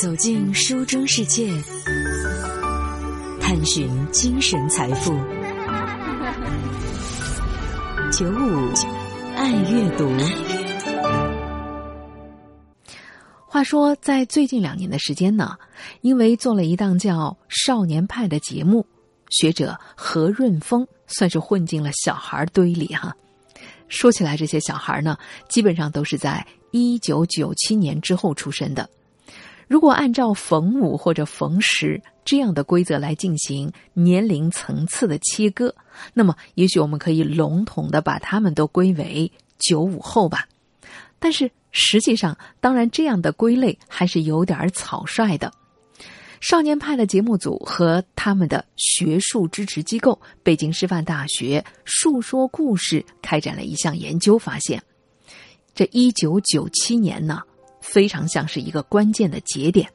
走进书中世界，探寻精神财富。九五爱阅读。话说，在最近两年的时间呢，因为做了一档叫《少年派》的节目，学者何润峰算是混进了小孩堆里哈。说起来，这些小孩呢，基本上都是在一九九七年之后出生的。如果按照逢五或者逢十这样的规则来进行年龄层次的切割，那么也许我们可以笼统的把他们都归为九五后吧。但是实际上，当然这样的归类还是有点草率的。少年派的节目组和他们的学术支持机构北京师范大学述说故事开展了一项研究，发现，这一九九七年呢，非常像是一个关键的节点，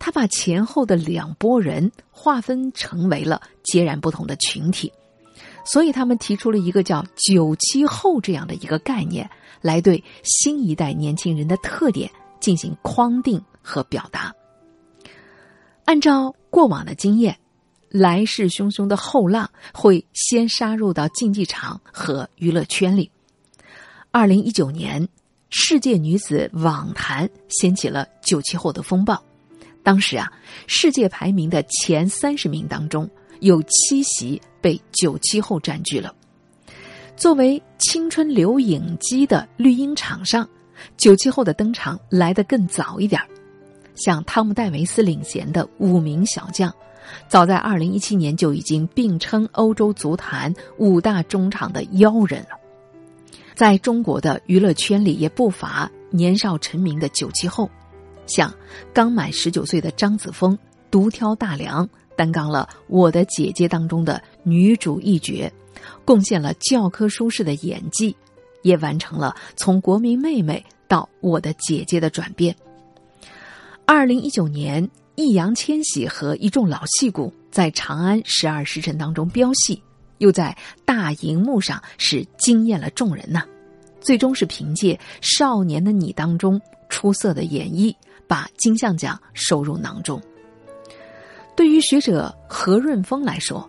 他把前后的两拨人划分成为了截然不同的群体，所以他们提出了一个叫“九七后”这样的一个概念，来对新一代年轻人的特点进行框定和表达。按照过往的经验，来势汹汹的后浪会先杀入到竞技场和娱乐圈里。二零一九年，世界女子网坛掀起了九七后的风暴。当时啊，世界排名的前三十名当中，有七席被九七后占据了。作为青春留影机的绿茵场上，九七后的登场来得更早一点儿。像汤姆·戴维斯领衔的五名小将，早在二零一七年就已经并称欧洲足坛五大中场的妖人了。在中国的娱乐圈里，也不乏年少成名的九七后，像刚满十九岁的张子枫，独挑大梁，担纲了《我的姐姐》当中的女主一角，贡献了教科书式的演技，也完成了从国民妹妹到我的姐姐的转变。二零一九年，易烊千玺和一众老戏骨在《长安十二时辰》当中飙戏，又在大荧幕上是惊艳了众人呐。最终是凭借《少年的你》当中出色的演绎，把金像奖收入囊中。对于学者何润峰来说，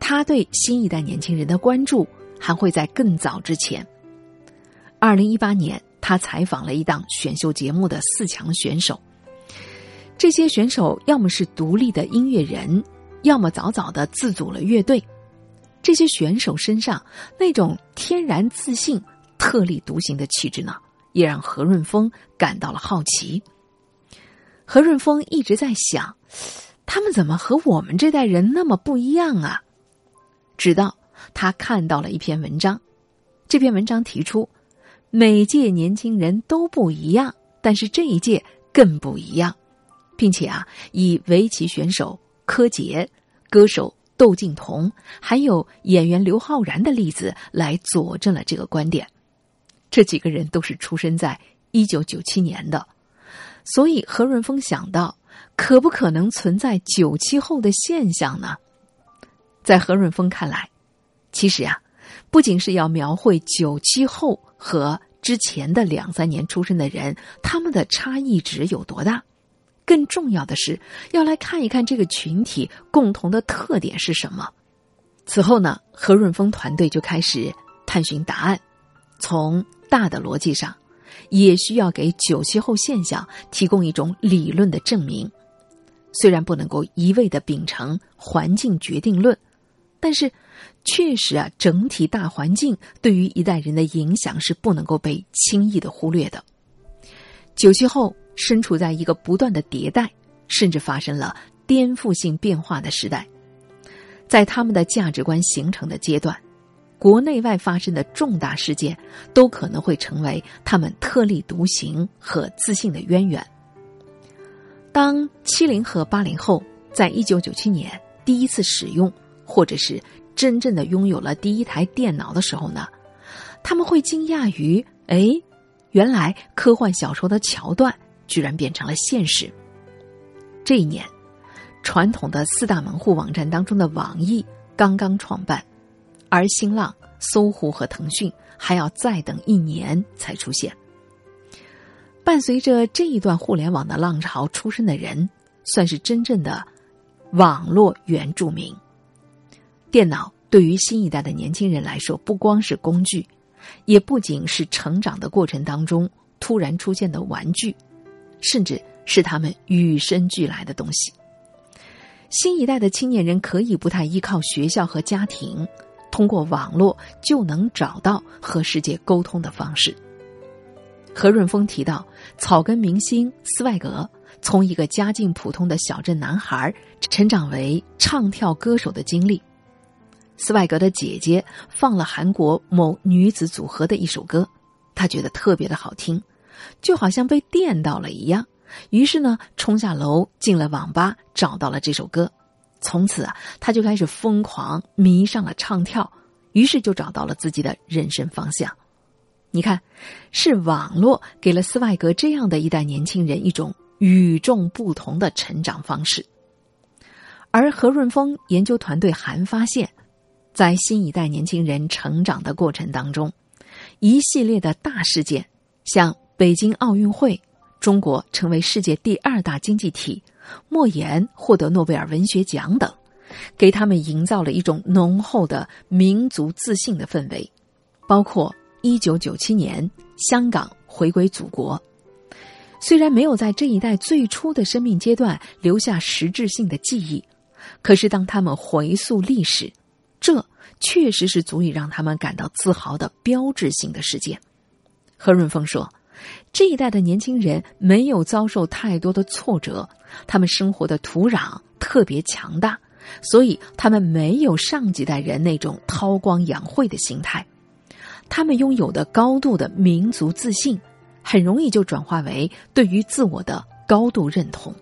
他对新一代年轻人的关注还会在更早之前。二零一八年，他采访了一档选秀节目的四强选手。这些选手要么是独立的音乐人，要么早早的自组了乐队。这些选手身上那种天然自信、特立独行的气质呢，也让何润峰感到了好奇。何润峰一直在想，他们怎么和我们这代人那么不一样啊？直到他看到了一篇文章，这篇文章提出，每届年轻人都不一样，但是这一届更不一样。并且啊，以围棋选手柯洁、歌手窦靖童，还有演员刘昊然的例子来佐证了这个观点。这几个人都是出生在一九九七年的，所以何润峰想到，可不可能存在九七后的现象呢？在何润峰看来，其实啊，不仅是要描绘九七后和之前的两三年出生的人，他们的差异值有多大。更重要的是，要来看一看这个群体共同的特点是什么。此后呢，何润峰团队就开始探寻答案。从大的逻辑上，也需要给九七后现象提供一种理论的证明。虽然不能够一味的秉承环境决定论，但是确实啊，整体大环境对于一代人的影响是不能够被轻易的忽略的。九七后。身处在一个不断的迭代，甚至发生了颠覆性变化的时代，在他们的价值观形成的阶段，国内外发生的重大事件都可能会成为他们特立独行和自信的渊源。当七零和八零后在一九九七年第一次使用，或者是真正的拥有了第一台电脑的时候呢，他们会惊讶于：哎，原来科幻小说的桥段。居然变成了现实。这一年，传统的四大门户网站当中的网易刚刚创办，而新浪、搜狐和腾讯还要再等一年才出现。伴随着这一段互联网的浪潮出生的人，算是真正的网络原住民。电脑对于新一代的年轻人来说，不光是工具，也不仅是成长的过程当中突然出现的玩具，甚至是他们与生俱来的东西。新一代的青年人可以不太依靠学校和家庭，通过网络就能找到和世界沟通的方式。何润峰提到，草根明星斯外格从一个家境普通的小镇男孩成长为唱跳歌手的经历。斯外格的姐姐放了韩国某女子组合的一首歌，他觉得特别的好听，就好像被电到了一样。于是呢，冲下楼进了网吧，找到了这首歌。从此啊，他就开始疯狂迷上了唱跳，于是就找到了自己的人生方向。你看，是网络给了斯外格这样的一代年轻人一种与众不同的成长方式。而何润峰研究团队还发现，在新一代年轻人成长的过程当中，一系列的大事件，像北京奥运会。中国成为世界第二大经济体，莫言获得诺贝尔文学奖等，给他们营造了一种浓厚的民族自信的氛围。包括一九九七年香港回归祖国，虽然没有在这一代最初的生命阶段留下实质性的记忆，可是当他们回溯历史，这确实是足以让他们感到自豪的标志性的事件。何润峰说。这一代的年轻人没有遭受太多的挫折，他们生活的土壤特别强大，所以他们没有上几代人那种韬光养晦的心态。他们拥有的高度的民族自信，很容易就转化为对于自我的高度认同。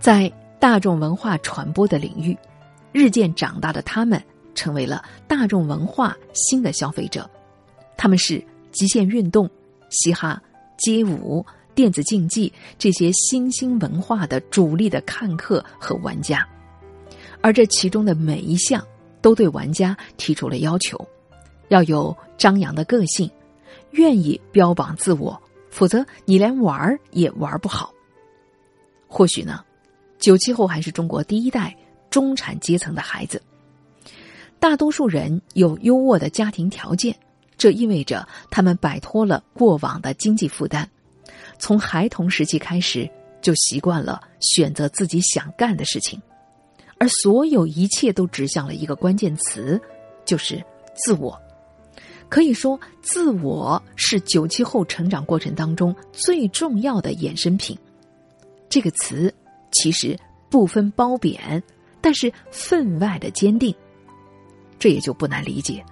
在大众文化传播的领域，日渐长大的他们成为了大众文化新的消费者。他们是极限运动、嘻哈。街舞、电子竞技这些新兴文化的主力的看客和玩家，而这其中的每一项都对玩家提出了要求：要有张扬的个性，愿意标榜自我，否则你连玩儿也玩不好。或许呢，九七后还是中国第一代中产阶层的孩子，大多数人有优渥的家庭条件。这意味着他们摆脱了过往的经济负担，从孩童时期开始就习惯了选择自己想干的事情，而所有一切都指向了一个关键词，就是自我。可以说，自我是九七后成长过程当中最重要的衍生品。这个词其实不分褒贬，但是分外的坚定，这也就不难理解。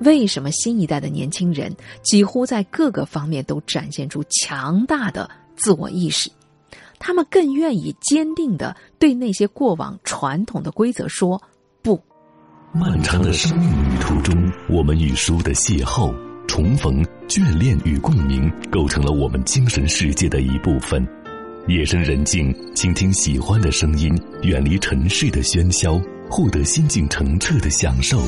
为什么新一代的年轻人几乎在各个方面都展现出强大的自我意识？他们更愿意坚定的对那些过往传统的规则说不。漫长的生命旅途中，我们与书的邂逅、重逢、眷恋与共鸣，构成了我们精神世界的一部分。夜深人静，倾听喜欢的声音，远离尘世的喧嚣，获得心境澄澈的享受。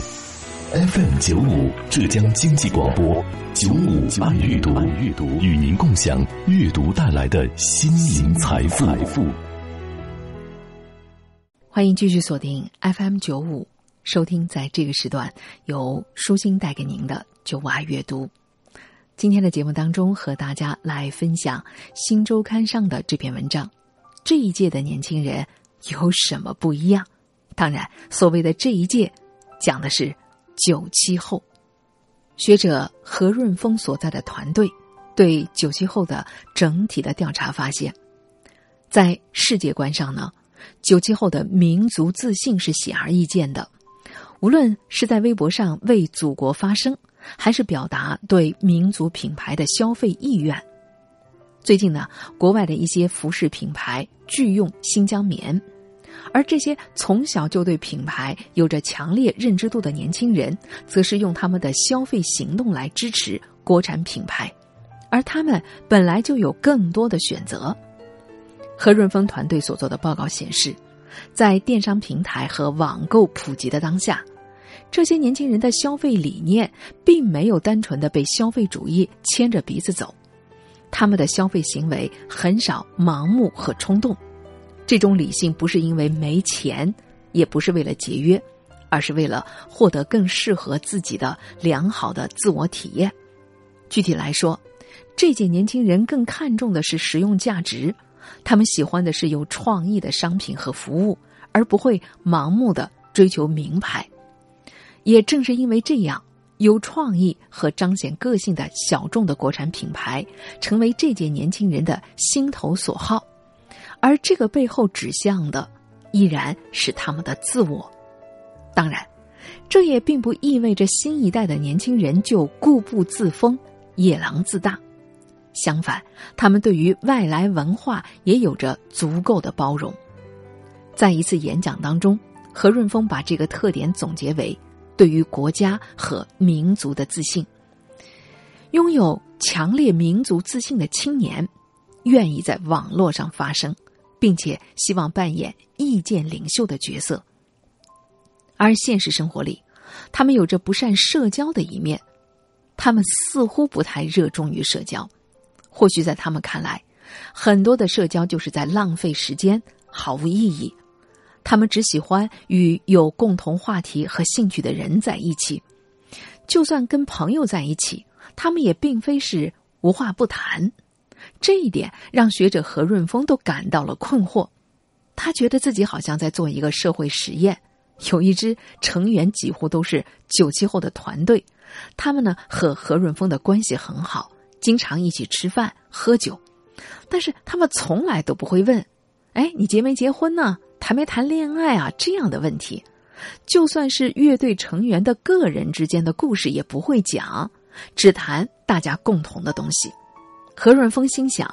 FM 九五浙江经济广播九五爱阅读，与您共享阅读带来的心灵财富。欢迎继续锁定 FM 九五，收听在这个时段由舒心带给您的九五爱阅读。今天的节目当中，和大家来分享《新周刊》上的这篇文章：这一届的年轻人有什么不一样？当然，所谓的这一届，讲的是。九七后，学者何润峰所在的团队对九七后的整体的调查发现，在世界观上呢，九七后的民族自信是显而易见的。无论是在微博上为祖国发声，还是表达对民族品牌的消费意愿。最近呢，国外的一些服饰品牌拒用新疆棉。而这些从小就对品牌有着强烈认知度的年轻人，则是用他们的消费行动来支持国产品牌，而他们本来就有更多的选择。何润峰团队所做的报告显示，在电商平台和网购普及的当下，这些年轻人的消费理念并没有单纯的被消费主义牵着鼻子走，他们的消费行为很少盲目和冲动。这种理性不是因为没钱，也不是为了节约，而是为了获得更适合自己的良好的自我体验。具体来说，这届年轻人更看重的是实用价值，他们喜欢的是有创意的商品和服务，而不会盲目的追求名牌。也正是因为这样，有创意和彰显个性的小众的国产品牌，成为这届年轻人的心头所好。而这个背后指向的，依然是他们的自我。当然，这也并不意味着新一代的年轻人就固步自封、夜郎自大。相反，他们对于外来文化也有着足够的包容。在一次演讲当中，何润峰把这个特点总结为：对于国家和民族的自信。拥有强烈民族自信的青年，愿意在网络上发声。并且希望扮演意见领袖的角色，而现实生活里，他们有着不善社交的一面，他们似乎不太热衷于社交。或许在他们看来，很多的社交就是在浪费时间，毫无意义。他们只喜欢与有共同话题和兴趣的人在一起，就算跟朋友在一起，他们也并非是无话不谈。这一点让学者何润峰都感到了困惑，他觉得自己好像在做一个社会实验。有一支成员几乎都是九七后的团队，他们呢和何润峰的关系很好，经常一起吃饭喝酒，但是他们从来都不会问：“哎，你结没结婚呢？谈没谈恋爱啊？”这样的问题。就算是乐队成员的个人之间的故事也不会讲，只谈大家共同的东西。何润峰心想：“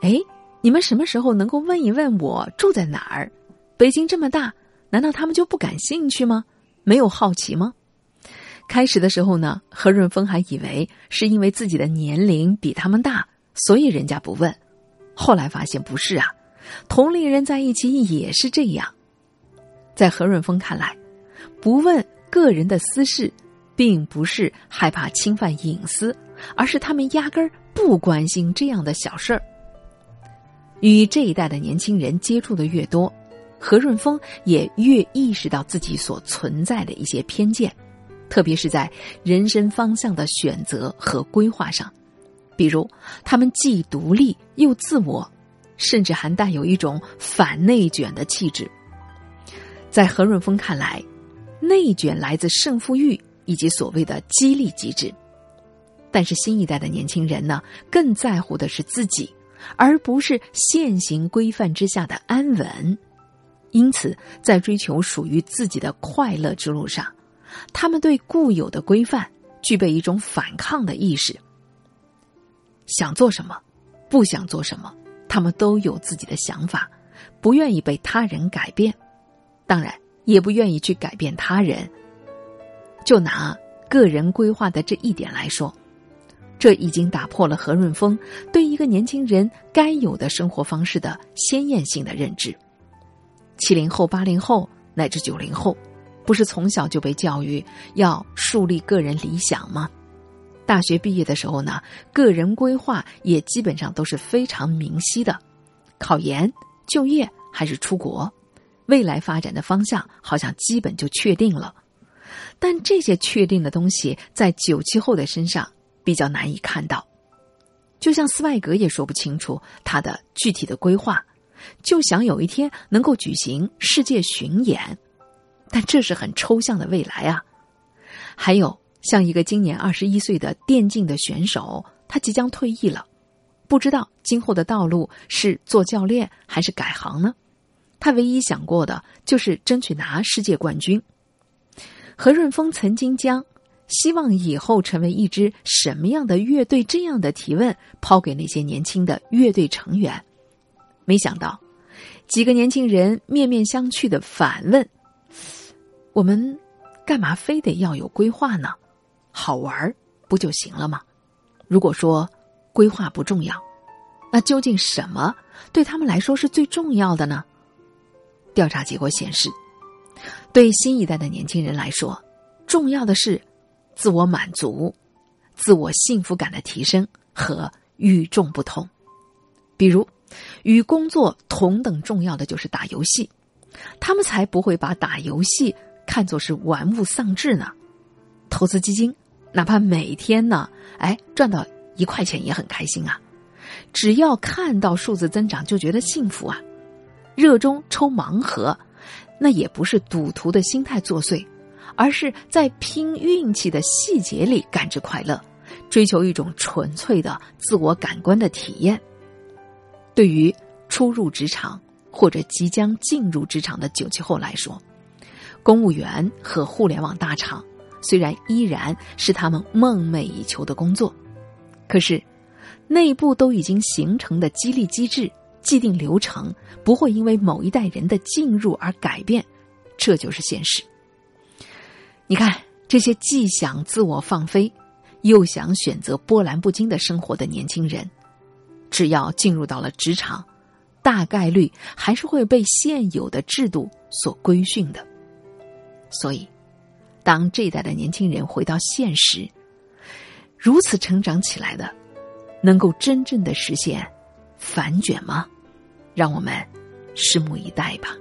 哎，你们什么时候能够问一问我住在哪儿？北京这么大，难道他们就不感兴趣吗？没有好奇吗？”开始的时候呢，何润峰还以为是因为自己的年龄比他们大，所以人家不问。后来发现不是啊，同龄人在一起也是这样。在何润峰看来，不问个人的私事，并不是害怕侵犯隐私，而是他们压根儿。不关心这样的小事儿。与这一代的年轻人接触的越多，何润峰也越意识到自己所存在的一些偏见，特别是在人生方向的选择和规划上。比如，他们既独立又自我，甚至还带有一种反内卷的气质。在何润峰看来，内卷来自胜负欲以及所谓的激励机制。但是新一代的年轻人呢，更在乎的是自己，而不是现行规范之下的安稳。因此，在追求属于自己的快乐之路上，他们对固有的规范具备一种反抗的意识。想做什么，不想做什么，他们都有自己的想法，不愿意被他人改变，当然也不愿意去改变他人。就拿个人规划的这一点来说。这已经打破了何润峰对一个年轻人该有的生活方式的鲜艳性的认知。七零后、八零后乃至九零后，不是从小就被教育要树立个人理想吗？大学毕业的时候呢，个人规划也基本上都是非常明晰的：考研、就业还是出国，未来发展的方向好像基本就确定了。但这些确定的东西在九七后的身上。比较难以看到，就像斯外格也说不清楚他的具体的规划，就想有一天能够举行世界巡演，但这是很抽象的未来啊。还有像一个今年二十一岁的电竞的选手，他即将退役了，不知道今后的道路是做教练还是改行呢？他唯一想过的就是争取拿世界冠军。何润峰曾经将。希望以后成为一支什么样的乐队？这样的提问抛给那些年轻的乐队成员，没想到几个年轻人面面相觑的反问：“我们干嘛非得要有规划呢？好玩不就行了吗？如果说规划不重要，那究竟什么对他们来说是最重要的呢？”调查结果显示，对新一代的年轻人来说，重要的是。自我满足、自我幸福感的提升和与众不同。比如，与工作同等重要的就是打游戏，他们才不会把打游戏看作是玩物丧志呢。投资基金，哪怕每天呢，哎，赚到一块钱也很开心啊。只要看到数字增长就觉得幸福啊。热衷抽盲盒，那也不是赌徒的心态作祟，而是在拼运气的细节里感知快乐，追求一种纯粹的自我感官的体验。对于初入职场或者即将进入职场的九七后来说，公务员和互联网大厂虽然依然是他们梦寐以求的工作，可是内部都已经形成的激励机制、既定流程不会因为某一代人的进入而改变，这就是现实。你看，这些既想自我放飞，又想选择波澜不惊的生活的年轻人。只要进入到了职场，大概率还是会被现有的制度所规训的。所以，当这一代的年轻人回到现实，如此成长起来的，能够真正的实现反卷吗？让我们拭目以待吧。